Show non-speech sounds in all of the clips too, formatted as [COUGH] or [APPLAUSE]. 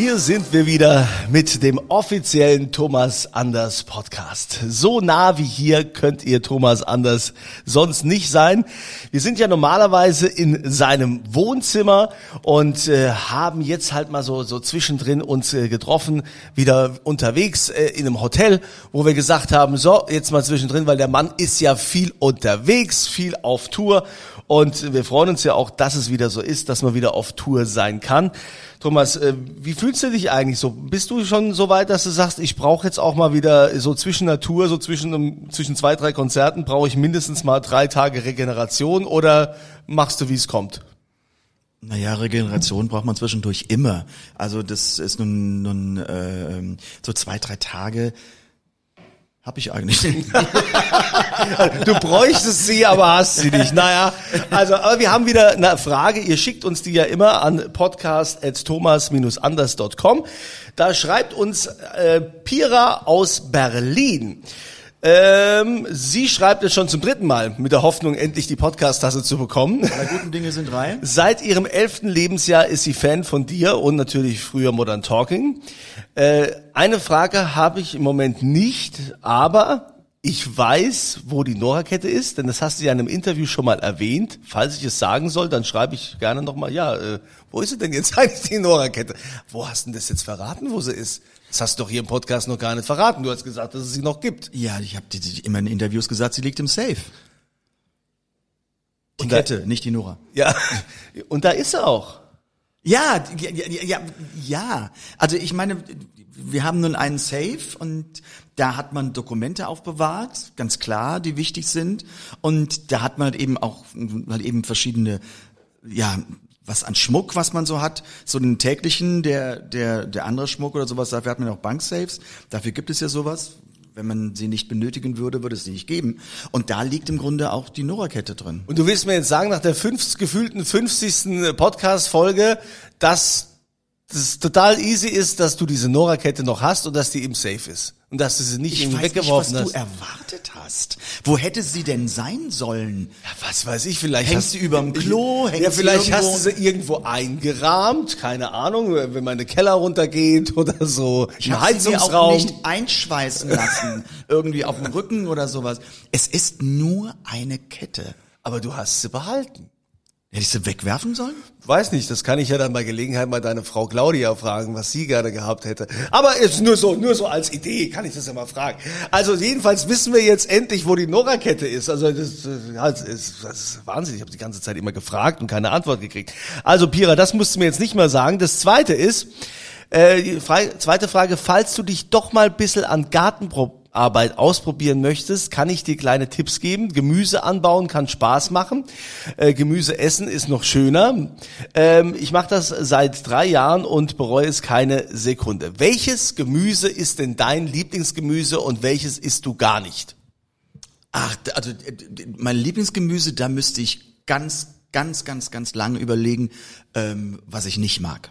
Hier sind wir wieder mit dem offiziellen Thomas Anders Podcast. So nah wie hier könnt ihr Thomas Anders sonst nicht sein. Wir sind ja normalerweise in seinem Wohnzimmer und äh, haben jetzt halt mal so, so zwischendrin uns äh, getroffen, wieder unterwegs äh, in einem Hotel, wo wir gesagt haben, so, jetzt mal zwischendrin, weil der Mann ist ja viel unterwegs, viel auf Tour und wir freuen uns ja auch, dass es wieder so ist, dass man wieder auf Tour sein kann. Thomas, äh, wie fühlst du dich eigentlich so? Bist du schon so weit, dass du sagst, ich brauche jetzt auch mal wieder so zwischen Natur, so zwischen, zwischen zwei, drei Konzerten, brauche ich mindestens mal drei Tage Regeneration oder machst du, wie es kommt? Naja, Regeneration braucht man zwischendurch immer. Also das ist nun, nun äh, so zwei, drei Tage habe ich eigentlich nicht. [LAUGHS] du bräuchtest sie, aber hast sie nicht. Naja, also, aber wir haben wieder eine Frage. Ihr schickt uns die ja immer an podcast.thomas-anders.com. Da schreibt uns äh, Pira aus Berlin. Ähm, sie schreibt es schon zum dritten Mal mit der Hoffnung, endlich die Podcast-Tasse zu bekommen. Drei guten Dinge sind drei. [LAUGHS] Seit ihrem elften Lebensjahr ist sie Fan von dir und natürlich früher Modern Talking. Äh, eine Frage habe ich im Moment nicht, aber ich weiß, wo die Nora-Kette ist, denn das hast du ja in einem Interview schon mal erwähnt. Falls ich es sagen soll, dann schreibe ich gerne nochmal, ja, äh, wo ist sie denn jetzt [LAUGHS] eigentlich, die Nora-Kette? Wo hast du denn das jetzt verraten, wo sie ist? Das hast du doch hier im Podcast noch gar nicht verraten. Du hast gesagt, dass es sie noch gibt. Ja, ich habe immer in Interviews gesagt, sie liegt im Safe. Die Und da- Kette, nicht die Nora. Ja, [LAUGHS] und da ist sie auch. Ja, ja, ja, ja, ja. Also ich meine, wir haben nun einen Safe und da hat man Dokumente aufbewahrt, ganz klar, die wichtig sind. Und da hat man halt eben auch halt eben verschiedene, ja, was an Schmuck, was man so hat, so den täglichen, der, der, der andere Schmuck oder sowas, dafür hat man auch Banksafes, dafür gibt es ja sowas. Wenn man sie nicht benötigen würde, würde es sie nicht geben. Und da liegt im Grunde auch die Nora-Kette drin. Und du willst mir jetzt sagen, nach der fünf, gefühlten 50. Podcast-Folge, dass es total easy ist, dass du diese Nora-Kette noch hast und dass die im Safe ist. Und dass du sie nicht Ich irgendwie weiß nicht, was weggeworfen du hast. erwartet hast. Wo hätte sie denn sein sollen? Ja, was weiß ich, vielleicht Hängt hast sie überm Klo? Hängt ja, sie vielleicht irgendwo- hast du sie irgendwo eingerahmt, keine Ahnung, wenn man in den Keller runtergeht [LAUGHS] oder so, Ich im habe sie mir auch Heizungsraum. nicht einschweißen lassen, irgendwie auf dem Rücken oder sowas. Es ist nur eine Kette. Aber du hast sie behalten. Hätte ich sie wegwerfen sollen? Weiß nicht, das kann ich ja dann bei Gelegenheit mal deine Frau Claudia fragen, was sie gerne gehabt hätte. Aber ist nur so, nur so als Idee kann ich das ja mal fragen. Also jedenfalls wissen wir jetzt endlich, wo die Nora-Kette ist. Also das, das, ist, das ist Wahnsinn. Ich habe die ganze Zeit immer gefragt und keine Antwort gekriegt. Also Pira, das musst du mir jetzt nicht mehr sagen. Das Zweite ist, äh, die Frage, zweite Frage, falls du dich doch mal ein bisschen an Gartenarbeit ausprobieren möchtest, kann ich dir kleine Tipps geben. Gemüse anbauen kann Spaß machen. Äh, Gemüse essen ist noch schöner. Ähm, ich mache das seit drei Jahren und bereue es keine Sekunde. Welches Gemüse ist denn dein Lieblingsgemüse und welches isst du gar nicht? Ach, also mein Lieblingsgemüse, da müsste ich ganz, ganz, ganz, ganz lange überlegen, ähm, was ich nicht mag.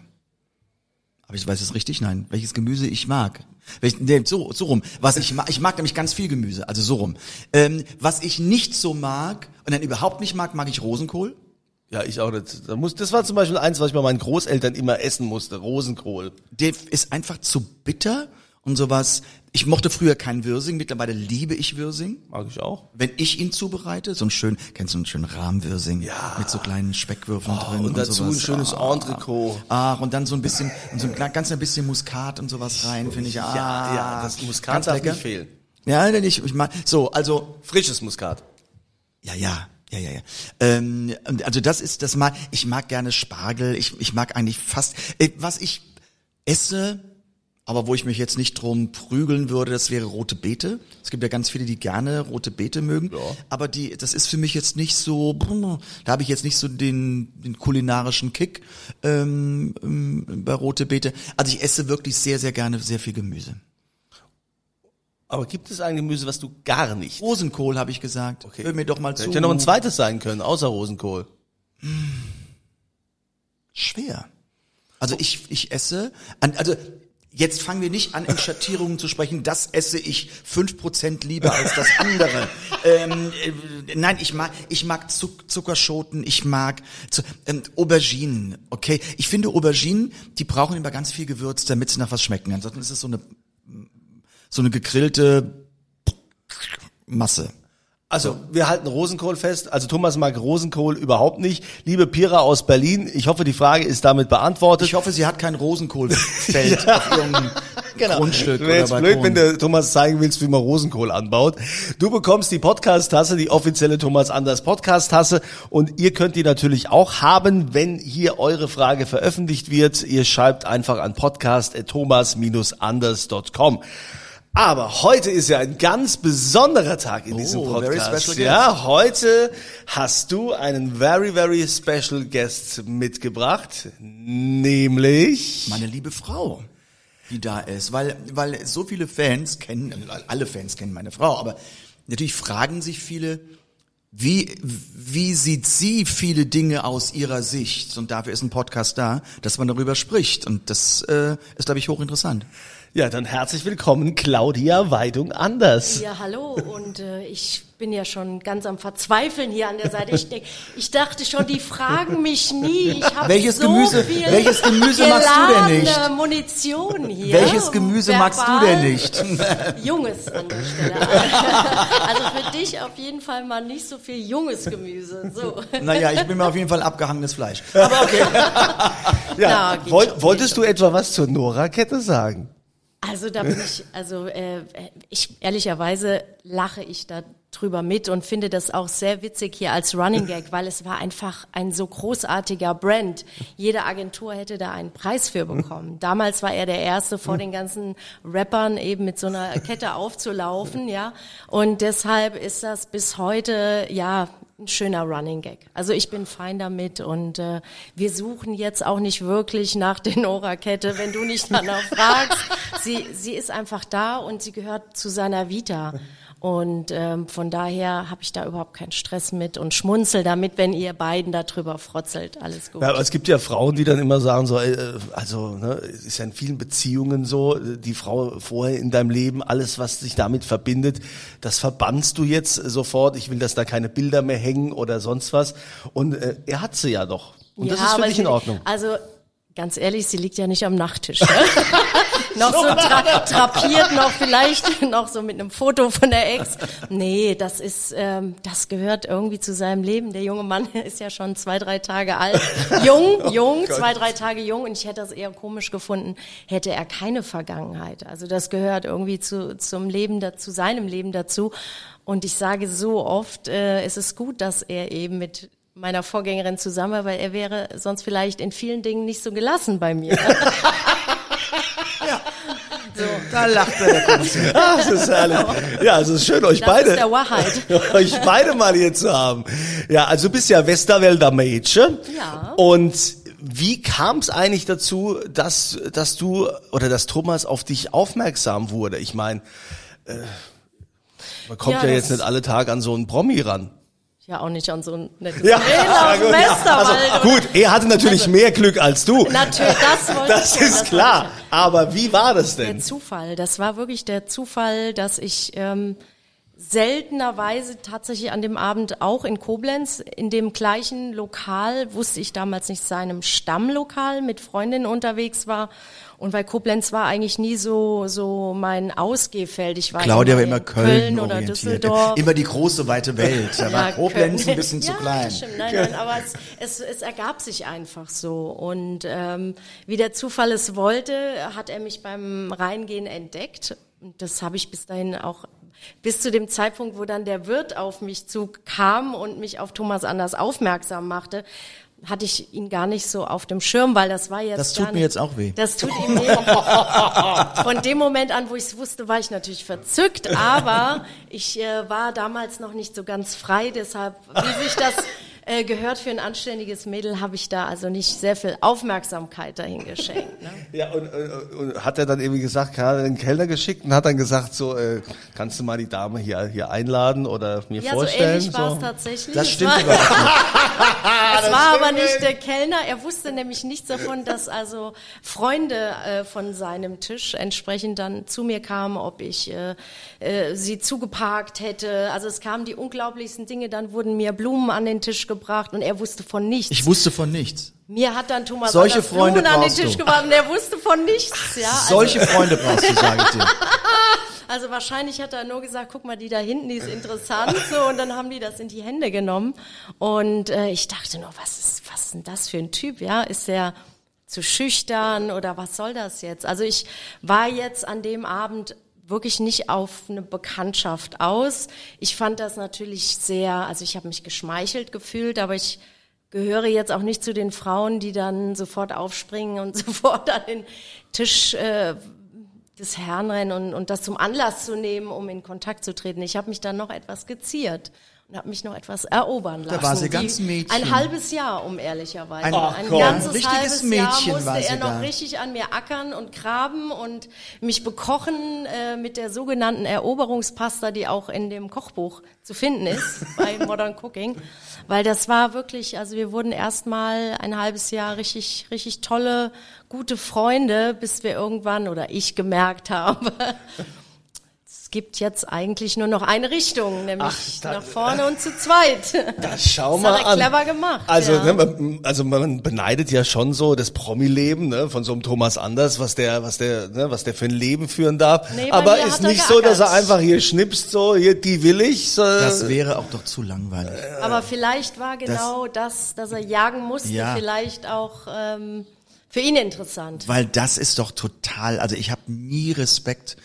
Aber ich weiß es richtig? Nein. Welches Gemüse ich mag? So, so rum. Was ich mag, ich mag nämlich ganz viel Gemüse, also so rum. Ähm, was ich nicht so mag und dann überhaupt nicht mag, mag ich Rosenkohl. Ja, ich auch nicht. Da muss, das war zum Beispiel eins, was ich bei meinen Großeltern immer essen musste. Rosenkohl. Der ist einfach zu bitter und sowas. Ich mochte früher keinen Würsing, mittlerweile liebe ich Würsing. Mag ich auch. Wenn ich ihn zubereite, so ein schön, kennst du einen schönen Rahmwürsing? Ja. Mit so kleinen Speckwürfeln drin. und dazu sowas. ein schönes Ah. Entrecot. Ach, und dann so ein bisschen, und so ein ganz ein bisschen Muskat und sowas rein, finde ich. Ah, Ja, ja, das Muskat darf lecker. nicht fehlen. Ja, denn ich, ich mag, so, also, Frisches Muskat. ja, ja. Ja, ja, ja. Ähm, und also das ist, das mag, ich mag gerne Spargel, ich, ich mag eigentlich fast, äh, was ich esse, aber wo ich mich jetzt nicht drum prügeln würde, das wäre rote Beete. Es gibt ja ganz viele, die gerne rote Beete mögen, aber die, das ist für mich jetzt nicht so, da habe ich jetzt nicht so den, den kulinarischen Kick ähm, ähm, bei rote Beete. Also ich esse wirklich sehr, sehr gerne sehr viel Gemüse. Aber gibt es ein Gemüse, was du gar nicht? Rosenkohl habe ich gesagt. Okay. Hör mir doch mal zu. Hätte ja noch ein zweites sein können, außer Rosenkohl. Schwer. Also ich, ich esse, also jetzt fangen wir nicht an, in Schattierungen zu sprechen, das esse ich fünf Prozent lieber als das andere. [LAUGHS] ähm, äh, nein, ich mag, ich mag Zuck, Zuckerschoten, ich mag zu, ähm, Auberginen, okay. Ich finde Auberginen, die brauchen immer ganz viel Gewürz, damit sie nach was schmecken. Ansonsten ist es so eine, so eine gegrillte Masse. Also, wir halten Rosenkohl fest. Also, Thomas mag Rosenkohl überhaupt nicht. Liebe Pira aus Berlin, ich hoffe, die Frage ist damit beantwortet. Ich hoffe, sie hat kein Rosenkohlfeld [LAUGHS] auf ihrem [LAUGHS] Grundstück Wäre jetzt blöd, wenn du Thomas zeigen willst, wie man Rosenkohl anbaut. Du bekommst die Podcast-Tasse, die offizielle Thomas Anders Podcast-Tasse und ihr könnt die natürlich auch haben, wenn hier eure Frage veröffentlicht wird. Ihr schreibt einfach an podcast.thomas-anders.com. Aber heute ist ja ein ganz besonderer Tag in diesem Oh, very Podcast. ja, heute hast du einen very, very special guest mitgebracht, nämlich... meine liebe Frau, die da ist, weil weil so viele Fans kennen, alle Fans kennen meine Frau, aber natürlich fragen sich viele, wie wie sieht sie viele Dinge aus ihrer Sicht und dafür ist ein Podcast da, dass man darüber spricht und das äh, ist glaube ich hochinteressant. Ja, dann herzlich willkommen, Claudia Weidung Anders. Ja, hallo. Und äh, ich bin ja schon ganz am Verzweifeln hier an der Seite. Ich, denk, ich dachte schon, die fragen mich nie. Ich hab Welches so Gemüse- viel welches Gemüse magst du denn nicht? Munition hier. Welches Gemüse magst du denn nicht? [LAUGHS] Junges an der Stelle. [LAUGHS] Also für dich auf jeden Fall mal nicht so viel junges Gemüse. So. Naja, ich bin mir auf jeden Fall abgehangenes Fleisch. [LAUGHS] Aber okay. Ja, Na, woll, schon, wolltest du etwa was zur Nora-Kette sagen? Also da bin ich, also äh, ich ehrlicherweise lache ich da drüber mit und finde das auch sehr witzig hier als Running Gag, weil es war einfach ein so großartiger Brand. Jede Agentur hätte da einen Preis für bekommen. Damals war er der erste vor den ganzen Rappern eben mit so einer Kette aufzulaufen, ja. Und deshalb ist das bis heute ja ein schöner Running Gag. Also ich bin fein damit und äh, wir suchen jetzt auch nicht wirklich nach der Nora-Kette, wenn du nicht danach fragst. Sie, sie ist einfach da und sie gehört zu seiner Vita. Und ähm, von daher habe ich da überhaupt keinen Stress mit und schmunzel damit, wenn ihr beiden darüber frotzelt. Alles gut. Ja, aber es gibt ja Frauen, die dann immer sagen so, äh, also ne, es ist ja in vielen Beziehungen so, die Frau vorher in deinem Leben, alles was sich damit verbindet, das verbannst du jetzt sofort. Ich will, dass da keine Bilder mehr hängen oder sonst was. Und äh, er hat sie ja doch. Und das ist dich in Ordnung. Also ganz ehrlich, sie liegt ja nicht am Nachttisch. Ne? [LAUGHS] noch so [LAUGHS] tra trapiert, noch vielleicht [LAUGHS] noch so mit einem Foto von der Ex. Nee, das ist, ähm, das gehört irgendwie zu seinem Leben. Der junge Mann [LAUGHS] ist ja schon zwei, drei Tage alt. Jung, jung, zwei, drei Tage jung. Und ich hätte das eher komisch gefunden, hätte er keine Vergangenheit. Also das gehört irgendwie zu, zum Leben, zu seinem Leben dazu. Und ich sage so oft, äh, es ist gut, dass er eben mit meiner Vorgängerin zusammen, war, weil er wäre sonst vielleicht in vielen Dingen nicht so gelassen bei mir. Da lacht er der. Ah, [LAUGHS] das ist herrlich. Ja, es ist schön, euch Das beide, ist der Wahrheit. [LAUGHS] euch beide mal hier zu haben. Ja, also du bist ja Westerwälder Mädchen. Ja. Und wie kam es eigentlich dazu, dass, dass du oder dass Thomas auf dich aufmerksam wurde? Ich meine, äh, man kommt ja, Ja, jetzt nicht alle Tage an so einen Promi ran. Ja, auch nicht an so ein nettes Ja, [LAUGHS] gut, ja. Westerwald. Also, gut, er hatte natürlich mehr Glück als du. Natürlich, das wollte [LAUGHS] Das ich ist das klar. Aber wie war das Der denn? Zufall, das war wirklich der Zufall, dass ich ähm, seltenerweise tatsächlich an dem Abend auch in Koblenz in dem gleichen Lokal, wusste ich damals nicht, seinem Stammlokal mit Freundinnen unterwegs war. Und weil Koblenz war eigentlich nie so so mein Ausgehfeld. Ich war Claudia war immer Köln, oder orientiert. Düsseldorf. Immer die große weite Welt. Da war Ja, Koblenz Köln. ein bisschen zu ja, klein. Stimmt. Nein, nein, aber es, es, es ergab sich einfach so. Und ähm, wie der Zufall es wollte, hat er mich beim Reingehen entdeckt. Und das habe ich bis dahin auch bis zu dem Zeitpunkt, wo dann der Wirt auf mich zukam und mich auf Thomas Anders aufmerksam machte, hatte ich ihn gar nicht so auf dem Schirm, weil das war jetzt. Das tut mir nicht, jetzt auch weh. Das tut ihm weh. [LAUGHS] Von dem Moment an, wo ich es wusste, war ich natürlich verzückt, aber ich äh, war damals noch nicht so ganz frei, deshalb, wie sich das äh, gehört für ein anständiges Mädel, habe ich da also nicht sehr viel Aufmerksamkeit dahin geschenkt. Ne? [LAUGHS] Ja, und, und, und hat er dann irgendwie gesagt, hat er den Kellner geschickt und hat dann gesagt, so, äh, kannst du mal die Dame hier, hier einladen oder mir Ja, so vorstellen? ähnlich war es tatsächlich. Das stimmt war, überhaupt nicht. [LAUGHS] Es war aber nicht der Kellner. Er wusste nämlich nichts davon, dass also Freunde äh, von seinem Tisch entsprechend dann zu mir kamen, ob ich äh, äh, sie zugeparkt hätte. Also es kamen die unglaublichsten Dinge. Dann wurden mir Blumen an den Tisch gebracht und er wusste von nichts. Ich wusste von nichts. mir hat dann Thomas Solche Freunde Blumen an den Tisch gebracht und er wusste von nichts. Ja, also, Solche Freunde brauchst du, sage ich dir. [LAUGHS] also wahrscheinlich hat er nur gesagt, guck mal, die da hinten, die ist interessant, so und dann haben die das in die Hände genommen und äh, ich dachte nur, was ist, was ist denn das für ein Typ, ja? Ist der zu schüchtern oder was soll das jetzt? Also ich war jetzt an dem Abend wirklich nicht auf eine Bekanntschaft aus. Ich fand das natürlich sehr, also ich habe mich geschmeichelt gefühlt, aber ich gehöre jetzt auch nicht zu den Frauen, die dann sofort aufspringen und [LAUGHS] sofort an den Tisch äh, des Herrn rennen und, und das zum Anlass zu nehmen, um in Kontakt zu treten. Ich habe mich dann noch etwas geziert und habe mich noch etwas erobern lassen. war sie ganz Mädchen. Ein halbes Jahr, um ehrlicherweise. Ein- Ein, Ach, komm. ganzes Richtiges halbes Mädchen Jahr musste er noch da. richtig an mir ackern und graben und mich bekochen äh, mit der sogenannten Eroberungspasta, die auch in dem Kochbuch zu finden ist [LAUGHS] bei Modern Cooking. Weil das war wirklich, also wir wurden erstmal ein halbes Jahr richtig, richtig tolle, gute Freunde, bis wir irgendwann oder ich gemerkt habe, es gibt jetzt eigentlich nur noch eine Richtung, nämlich Ach, da- nach vorne und zu zweit. [LAUGHS] Das schau Das mal hat er an. clever gemacht, Also, ja. ne, man, also man beneidet ja schon so das Promi-Leben ne, von so einem Thomas Anders, was der, was der, ne, was der für ein Leben führen darf. Nee, Aber ist nicht so, dass er einfach hier schnipst, so hier die will ich. So, Das wäre auch doch zu langweilig. Aber vielleicht war genau das, dass er jagen musste, Ja. vielleicht auch ähm, für ihn interessant. Weil das ist doch total, also ich habe nie Respekt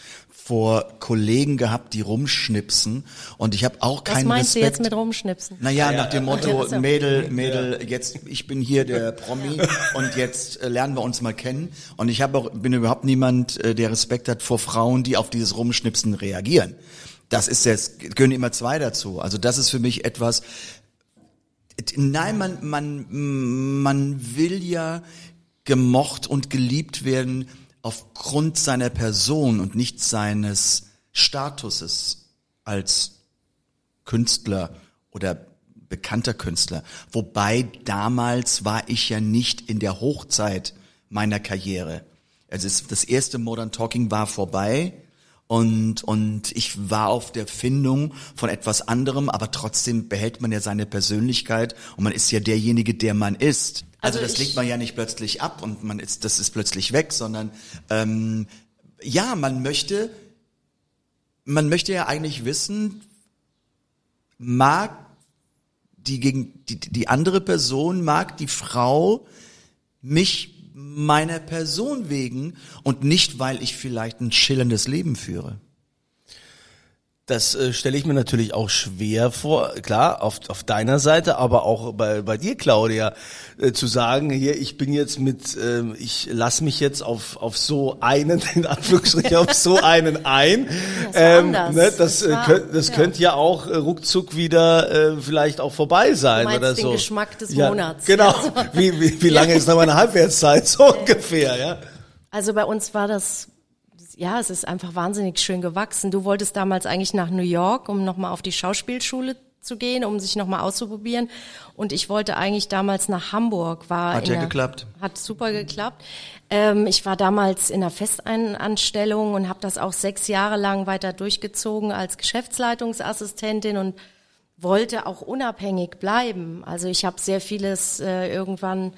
vor Kollegen gehabt, die rumschnipsen und ich habe auch Was keinen meinst du Respekt. jetzt mit rumschnipsen? Naja, nach dem Motto, so. Mädel, Mädel, jetzt, ich bin hier der [LAUGHS] Promi und jetzt äh, lernen wir uns mal kennen. Und ich habe auch, bin überhaupt niemand, äh, der Respekt hat vor Frauen, die auf dieses Rumschnipsen reagieren. Das ist jetzt, gehören immer zwei dazu. Also das ist für mich etwas, nein, man, man, man will ja gemocht und geliebt werden aufgrund seiner Person und nicht seines Statuses als Künstler oder bekannter Künstler. Wobei damals war ich ja nicht in der Hochzeit meiner Karriere. Also das erste Modern Talking war vorbei und, und ich war auf der Findung von etwas anderem, aber trotzdem behält man ja seine Persönlichkeit und man ist ja derjenige, der man ist. Also, Also das legt man ja nicht plötzlich ab und man ist, das ist plötzlich weg, sondern ähm, ja, man möchte, man möchte ja eigentlich wissen, mag die gegen die, die andere Person mag die Frau mich meiner Person wegen und nicht weil ich vielleicht ein schillerndes Leben führe. Das äh, stelle ich mir natürlich auch schwer vor, klar, auf, auf deiner Seite, aber auch bei, bei dir, Claudia, äh, zu sagen, hier, ich bin jetzt mit, ähm, ich lass mich jetzt auf, auf so einen, [LAUGHS] in Anführungsstrichen, auf so einen ein. Das anders. ne, das Das äh, war- könnt, das ja. könnte ja auch äh, ruckzuck wieder äh, vielleicht auch vorbei sein oder den so. Geschmack des ja, Monats. Genau. Ja, so. Wie, wie, wie lange ist noch meine Halbwertszeit? So [LAUGHS] ungefähr, ja. Also bei uns war das, ja, es ist einfach wahnsinnig schön gewachsen. Du wolltest damals eigentlich nach New York, um nochmal auf die Schauspielschule zu gehen, um sich nochmal auszuprobieren. Und ich wollte eigentlich damals nach Hamburg. War Hat ja einer- geklappt. Hat super geklappt. Ähm, ich war damals in einer Festeinanstellung und habe das auch sechs Jahre lang weiter durchgezogen als Geschäftsleitungsassistentin und wollte auch unabhängig bleiben. Also ich habe sehr vieles äh, irgendwann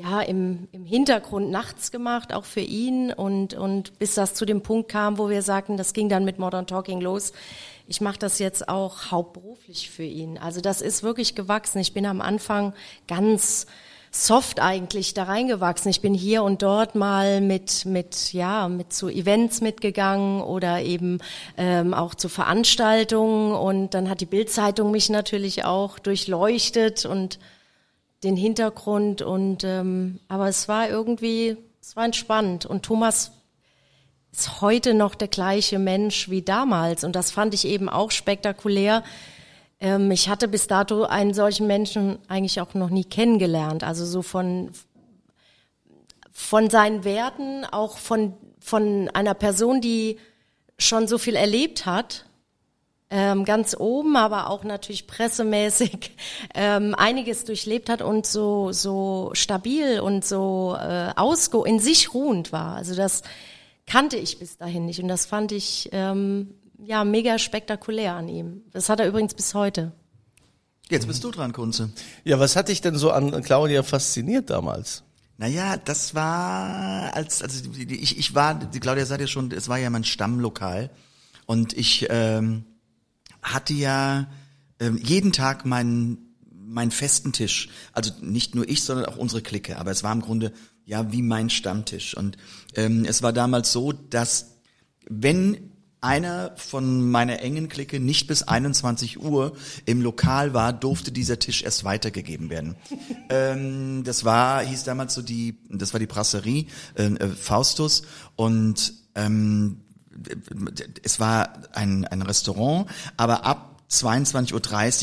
ja im, im Hintergrund nachts gemacht, auch für ihn und und bis das zu dem Punkt kam, wo wir sagten, das ging dann mit Modern Talking los. Ich mache das jetzt auch hauptberuflich für ihn. Also das ist wirklich gewachsen. Ich bin am Anfang ganz soft eigentlich da reingewachsen. Ich bin hier und dort mal mit mit ja mit zu Events mitgegangen oder eben ähm, auch zu Veranstaltungen und dann hat die Bildzeitung mich natürlich auch durchleuchtet und den Hintergrund und ähm, aber es war irgendwie es war entspannt. Und Thomas ist heute noch der gleiche Mensch wie damals. Und das fand ich eben auch spektakulär. Ähm, ich hatte bis dato einen solchen Menschen eigentlich auch noch nie kennengelernt. Also so von, von seinen Werten, auch von, von einer Person, die schon so viel erlebt hat, ähm, ganz oben, aber auch natürlich pressemäßig [LAUGHS] ähm, einiges durchlebt hat und so so stabil und so äh, ausgo in sich ruhend war. Also das kannte ich bis dahin nicht und das fand ich ähm, ja, mega spektakulär an ihm. Das hat er übrigens bis heute. Jetzt bist du dran, Kunze. Ja, was hat dich denn so an Claudia fasziniert damals? Naja, das war, als, also ich, ich war, die Claudia sagt ja schon, es war ja mein Stammlokal. Und ich ähm, hatte ja ähm, jeden Tag meinen meinen festen Tisch. Also nicht nur ich, sondern auch unsere Clique. Aber es war im Grunde ja wie mein Stammtisch. Und ähm, es war damals so, dass wenn einer von meiner engen Clique nicht bis 21 Uhr im Lokal war, durfte dieser Tisch erst weitergegeben werden. [LAUGHS] ähm, das war, hieß damals so die, das war die Brasserie äh, äh, Faustus und ähm, es war ein, ein Restaurant, aber ab 22.30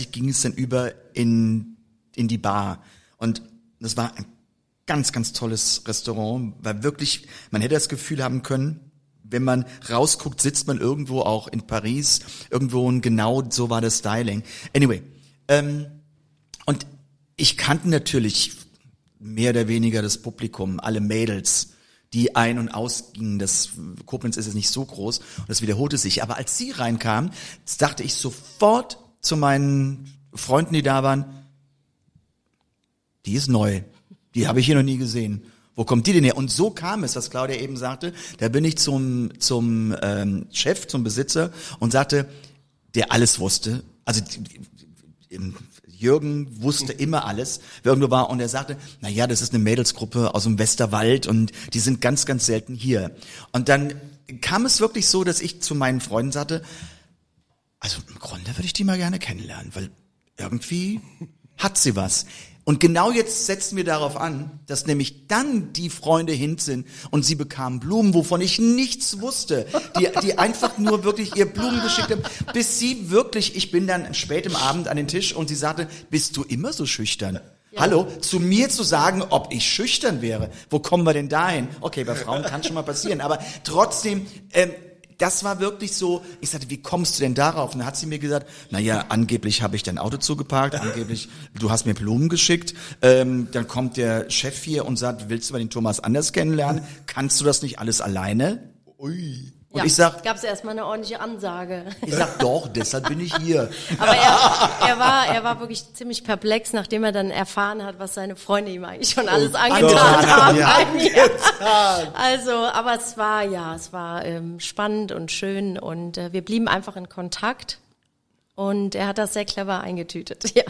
Uhr ging es dann über in, in die Bar. Und das war ein ganz, ganz tolles Restaurant, weil wirklich, man hätte das Gefühl haben können, wenn man rausguckt, sitzt man irgendwo auch in Paris, irgendwo und genau so war das Styling. Anyway, ähm, und ich kannte natürlich mehr oder weniger das Publikum, alle Mädels, die ein- und ausgingen. Das Koblenz ist jetzt nicht so groß und das wiederholte sich. Aber als sie reinkam, dachte ich sofort zu meinen Freunden, die da waren, die ist neu. Die habe ich hier noch nie gesehen. Wo kommt die denn her? Und so kam es, was Claudia eben sagte. Da bin ich zum, zum ähm, Chef, zum Besitzer und sagte, der alles wusste. Also Jürgen wusste immer alles, wer irgendwo war. Und er sagte, na ja, das ist eine Mädelsgruppe aus dem Westerwald und die sind ganz, ganz selten hier. Und dann kam es wirklich so, dass ich zu meinen Freunden sagte, also im Grunde würde ich die mal gerne kennenlernen, weil irgendwie hat sie was. Und genau jetzt setzen wir darauf an, dass nämlich dann die Freunde hin sind und sie bekamen Blumen, wovon ich nichts wusste, die, die einfach nur wirklich ihr Blumen geschickt haben, bis sie wirklich, ich bin dann spät im Abend an den Tisch und sie sagte, bist du immer so schüchtern? Ja. Hallo, zu mir zu sagen, ob ich schüchtern wäre, wo kommen wir denn dahin? Okay, bei Frauen kann schon mal passieren, aber trotzdem, ähm, das war wirklich so, ich sagte, wie kommst du denn darauf? Und dann hat sie mir gesagt, na ja, angeblich habe ich dein Auto zugeparkt, angeblich, du hast mir Blumen geschickt, ähm, dann kommt der Chef hier und sagt, willst du mal den Thomas anders kennenlernen? Kannst du das nicht alles alleine? Ui. Und ja, ich sag, gab es erstmal eine ordentliche Ansage. Ich sag [LAUGHS] doch, deshalb bin ich hier. Aber er, er war, er war wirklich ziemlich perplex, nachdem er dann erfahren hat, was seine Freunde ihm eigentlich schon alles oh, angetan haben. Ja, also, aber es war ja, es war ähm, spannend und schön und äh, wir blieben einfach in Kontakt. Und er hat das sehr clever eingetütet. [LAUGHS] Ja.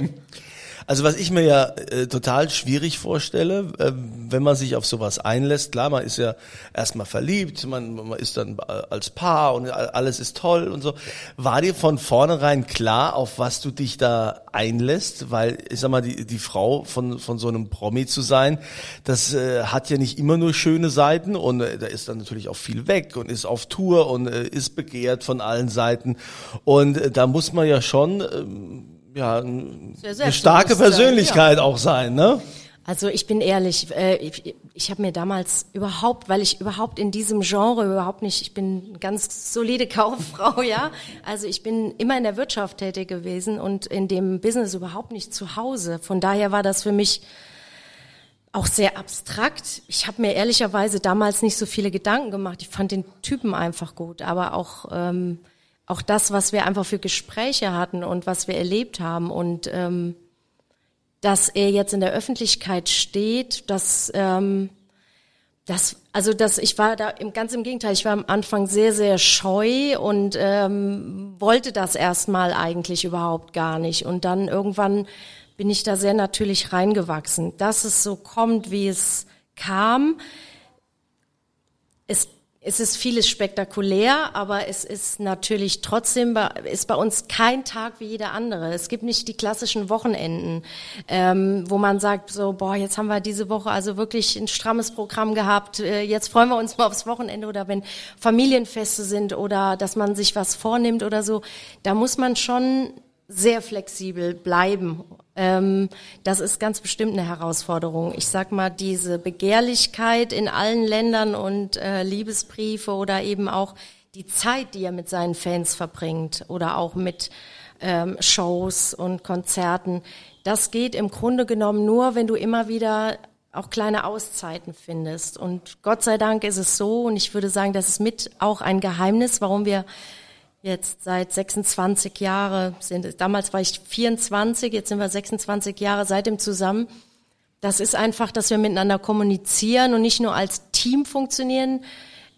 Also was ich mir ja äh, total schwierig vorstelle, äh, wenn man sich auf sowas einlässt, klar, man ist ja erstmal verliebt, man, man ist dann äh, als Paar und alles ist toll und so. War dir von vornherein klar, auf was du dich da einlässt? Weil, ich sag mal, die, die Frau von, von so einem Promi zu sein, das äh, hat ja nicht immer nur schöne Seiten und äh, da ist dann natürlich auch viel weg und ist auf Tour und äh, ist begehrt von allen Seiten. Und äh, da muss man ja schon... Äh, ja, eine starke Persönlichkeit ja. auch sein, ne? Also ich bin ehrlich, äh, ich, ich habe mir damals überhaupt, weil ich überhaupt in diesem Genre überhaupt nicht, ich bin eine ganz solide [LAUGHS] Kauffrau, ja. Also ich bin immer in der Wirtschaft tätig gewesen und in dem Business überhaupt nicht zu Hause. Von daher war das für mich auch sehr abstrakt. Ich habe mir ehrlicherweise damals nicht so viele Gedanken gemacht. Ich fand den Typen einfach gut, aber auch ähm, auch das, was wir einfach für Gespräche hatten und was wir erlebt haben und ähm, dass er jetzt in der Öffentlichkeit steht, dass ähm, das, also dass ich war da im ganz im Gegenteil, ich war am Anfang sehr sehr scheu und ähm, wollte das erstmal eigentlich überhaupt gar nicht und dann irgendwann bin ich da sehr natürlich reingewachsen. Dass es so kommt, wie es kam, es ist vieles spektakulär, aber es ist natürlich trotzdem ist bei uns kein Tag wie jeder andere. Es gibt nicht die klassischen Wochenenden, ähm, wo man sagt so, boah, jetzt haben wir diese Woche also wirklich ein strammes Programm gehabt. Äh, jetzt freuen wir uns mal aufs Wochenende oder wenn Familienfeste sind oder dass man sich was vornimmt oder so. Da muss man schon sehr flexibel bleiben. Ähm, das ist ganz bestimmt eine Herausforderung. Ich sag mal, diese Begehrlichkeit in allen Ländern und äh, Liebesbriefe oder eben auch die Zeit, die er mit seinen Fans verbringt oder auch mit ähm, Shows und Konzerten, das geht im Grunde genommen nur, wenn du immer wieder auch kleine Auszeiten findest. Und Gott sei Dank ist es so, und ich würde sagen, das ist mit auch ein Geheimnis, warum wir jetzt seit 26 Jahre sind. Damals war ich 24, jetzt sind wir 26 Jahre seitdem zusammen. Das ist einfach, dass wir miteinander kommunizieren und nicht nur als Team funktionieren,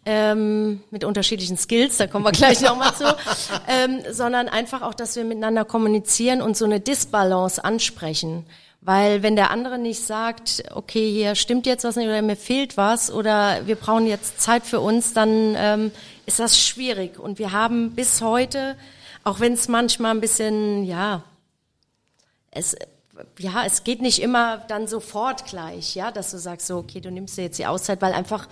ähm, mit unterschiedlichen Skills, da kommen wir gleich nochmal zu, [LAUGHS] ähm, sondern einfach auch, dass wir miteinander kommunizieren und so eine Disbalance ansprechen. Weil wenn der andere nicht sagt, okay, hier stimmt jetzt was nicht oder mir fehlt was oder wir brauchen jetzt Zeit für uns, dann ähm, ist das schwierig. Und wir haben bis heute, auch wenn es manchmal ein bisschen, ja, es, ja, es geht nicht immer dann sofort gleich, ja, dass du sagst so, okay, du nimmst dir jetzt die Auszeit, weil einfach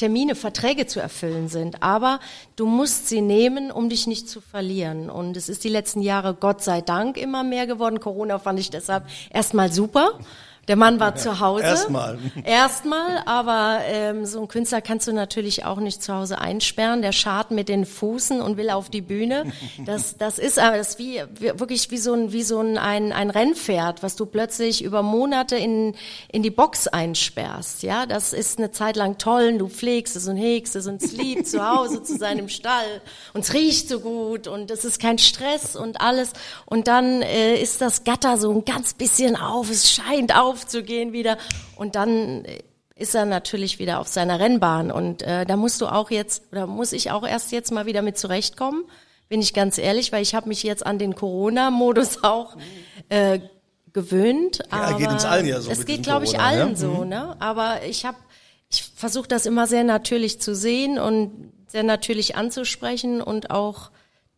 Termine, Verträge zu erfüllen sind. Aber du musst sie nehmen, um dich nicht zu verlieren. Und es ist die letzten Jahre Gott sei Dank immer mehr geworden. Corona fand ich deshalb erstmal super. Der Mann war zu Hause. Erstmal. Erstmal, aber ähm, so ein Künstler kannst du natürlich auch nicht zu Hause einsperren. Der schart mit den Fußen und will auf die Bühne. [LAUGHS] Das, das ist aber das ist wie, wie wirklich wie so ein wie so ein, ein ein Rennpferd, was du plötzlich über Monate in in die Box einsperrst. Ja, das ist eine Zeit lang toll. Du pflegst es und hegst es und es liebt zu Hause zu seinem [LAUGHS] Stall und es riecht so gut und es ist kein Stress und alles. Und dann äh, ist das Gatter so ein ganz bisschen auf. Es scheint auf aufzugehen wieder. Und dann ist er natürlich wieder auf seiner Rennbahn. Und äh, da musst du auch jetzt, oder muss ich auch erst jetzt mal wieder mit zurechtkommen, bin ich ganz ehrlich, weil ich habe mich jetzt an den Corona-Modus [LAUGHS] auch äh, gewöhnt. Ja, geht uns allen ja so Es geht, glaube ich, Corona, allen ja? so, ne? Aber ich habe, ich versuche das immer sehr natürlich zu sehen und sehr natürlich anzusprechen und auch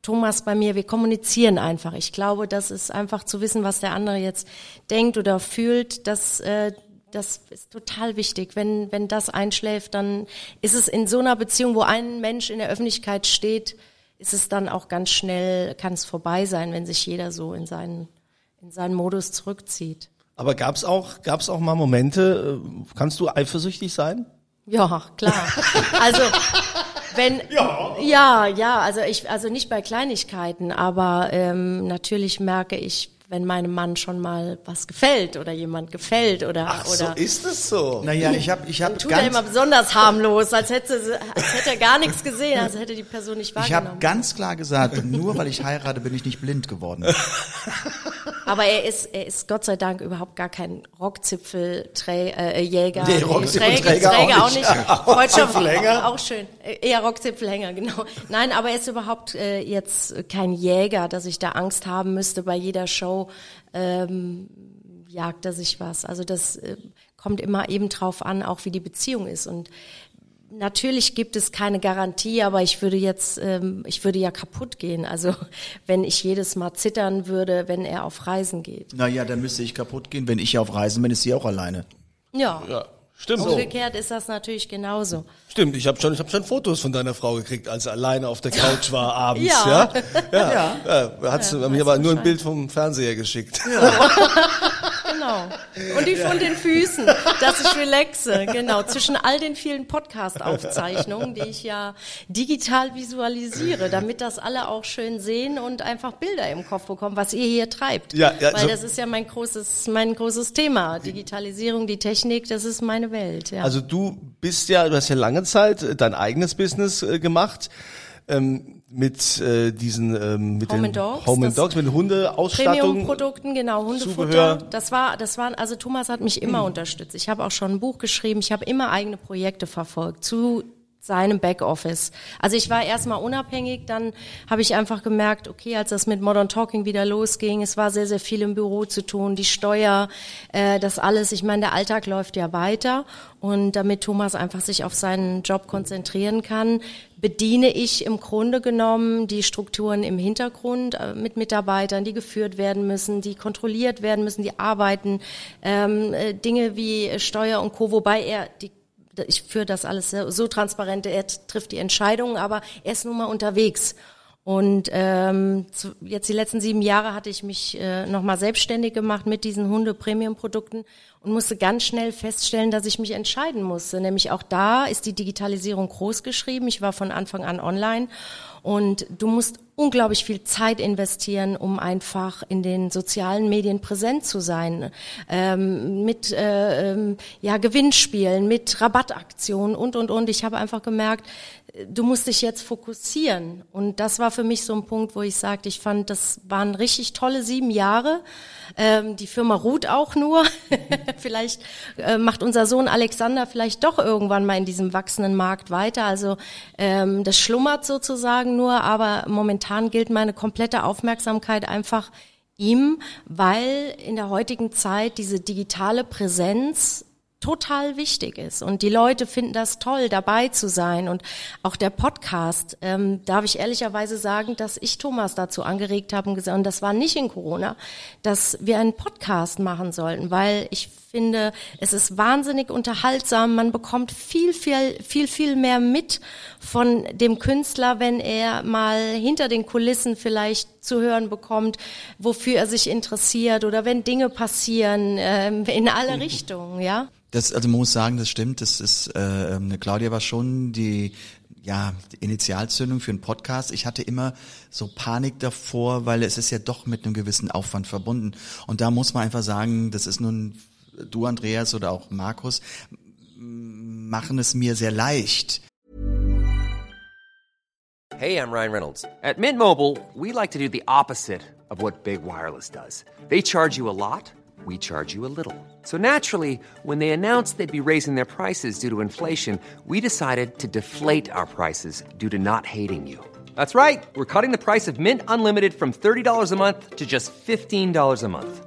Thomas bei mir, wir kommunizieren einfach. Ich glaube, das ist einfach zu wissen, was der andere jetzt denkt oder fühlt, das, äh, das ist total wichtig. Wenn, wenn das einschläft, dann ist es in so einer Beziehung, wo ein Mensch in der Öffentlichkeit steht, ist es dann auch ganz schnell, kann es vorbei sein, wenn sich jeder so in seinen, in seinen Modus zurückzieht. Aber gab's auch, gab's auch mal Momente, äh, kannst du eifersüchtig sein? Ja, klar. Also wenn ja. ja, ja, also ich also nicht bei Kleinigkeiten, aber ähm, natürlich merke ich, wenn meinem Mann schon mal was gefällt oder jemand gefällt oder Ach, so oder ist es so. Naja, ich habe ich hab tut er ganz, immer besonders harmlos, als hätte als hätte er gar nichts gesehen, als hätte die Person nicht ich wahrgenommen. habe ganz klar gesagt, nur weil ich heirate, bin ich nicht blind geworden. [LAUGHS] Aber er ist, er ist Gott sei Dank überhaupt gar kein Rockzipfeljäger. Äh. Nee, Rockzipfelträger Träger auch nicht. Ja, Freudscher- Rockzipfelhänger. Auch schön. Äh, Eher Rockzipfelhänger, genau. Nein, aber er ist überhaupt äh, jetzt kein Jäger, dass ich da Angst haben müsste bei jeder Show. Ähm, jagt er sich was. Also das äh, kommt immer eben drauf an, auch wie die Beziehung ist. Und Natürlich gibt es keine Garantie, aber ich würde jetzt, ähm, ich würde ja kaputt gehen. Also [LAUGHS] wenn ich jedes Mal zittern würde, wenn er auf Reisen geht. Naja, dann müsste ich kaputt gehen. Wenn ich auf Reisen bin, ist sie auch alleine. Ja. Ja, stimmt. So. Umgekehrt ist das natürlich genauso. Stimmt, ich habe schon, ich habe schon Fotos von deiner Frau gekriegt, als sie alleine auf der [LAUGHS] Couch war abends, Ja. ja? [LAUGHS] Ja. ja. Hat sie mir aber nur ein Bild vom Fernseher geschickt. Genau. Und die von den Füßen, dass ich relaxe. Genau. Zwischen all den vielen Podcast-Aufzeichnungen, die ich ja digital visualisiere, damit das alle auch schön sehen und einfach Bilder im Kopf bekommen, was ihr hier treibt. Ja, ja, Weil so- das ist ja mein großes, mein großes Thema. Digitalisierung, die Technik, das ist meine Welt. Ja. Also du bist ja, du hast ja lange Zeit dein eigenes Business äh, gemacht. Ähm, mit äh, diesen ähm, mit Home den Dogs, Home and Dogs, mit Hundeausstattung. Premium-Produkten, genau, Zubehör. Hundefutter. Das war, das waren, also Thomas hat mich immer unterstützt. Ich habe auch schon ein Buch geschrieben. Ich habe immer eigene Projekte verfolgt zu seinem Backoffice. Also ich war erstmal unabhängig, dann habe ich einfach gemerkt, okay, als das mit Modern Talking wieder losging, es war sehr, sehr viel im Büro zu tun, die Steuer, äh, das alles. Ich meine, der Alltag läuft ja weiter und damit Thomas einfach sich auf seinen Job konzentrieren kann, bediene ich im Grunde genommen die Strukturen im Hintergrund äh, mit Mitarbeitern, die geführt werden müssen, die kontrolliert werden müssen, die arbeiten, ähm, äh, Dinge wie Steuer und Co., wobei er die ich führe das alles so transparent, er trifft die Entscheidungen, aber er ist nun mal unterwegs. Und ähm, jetzt die letzten sieben Jahre hatte ich mich äh, nochmal selbstständig gemacht mit diesen Hunde-Premium-Produkten und musste ganz schnell feststellen, dass ich mich entscheiden musste. Nämlich auch da ist die Digitalisierung groß geschrieben. Ich war von Anfang an online und du musst unglaublich viel Zeit investieren, um einfach in den sozialen Medien präsent zu sein, ähm, mit äh, ähm, ja Gewinnspielen, mit Rabattaktionen und und und. Ich habe einfach gemerkt, du musst dich jetzt fokussieren. Und das war für mich so ein Punkt, wo ich sagte, ich fand, das waren richtig tolle sieben Jahre. Ähm, die Firma ruht auch nur. [LAUGHS] vielleicht äh, macht unser Sohn Alexander vielleicht doch irgendwann mal in diesem wachsenden Markt weiter. Also ähm, das schlummert sozusagen nur, aber momentan gilt meine komplette Aufmerksamkeit einfach ihm, weil in der heutigen Zeit diese digitale Präsenz total wichtig ist. Und die Leute finden das toll, dabei zu sein. Und auch der Podcast, ähm, darf ich ehrlicherweise sagen, dass ich Thomas dazu angeregt habe und gesagt, und das war nicht in Corona, dass wir einen Podcast machen sollten, weil ich finde, es ist wahnsinnig unterhaltsam. Man bekommt viel, viel, viel, viel mehr mit von dem Künstler, wenn er mal hinter den Kulissen vielleicht zu hören bekommt, wofür er sich interessiert oder wenn Dinge passieren, äh, in alle mhm. Richtungen, ja. Das, also man muss sagen, das stimmt. Das ist, äh, ähm, Claudia war schon die, ja, die Initialzündung für einen Podcast. Ich hatte immer so Panik davor, weil es ist ja doch mit einem gewissen Aufwand verbunden. Und da muss man einfach sagen, das ist nun du, Andreas, oder auch Markus, machen es mir sehr leicht. Hey, I'm Ryan Reynolds. At Mint Mobile, we like to do the opposite of what Big Wireless does. They charge you a lot. we charge you a little. So naturally, when they announced they'd be raising their prices due to inflation, we decided to deflate our prices due to not hating you. That's right. We're cutting the price of Mint Unlimited from $30 a month to just $15 a month.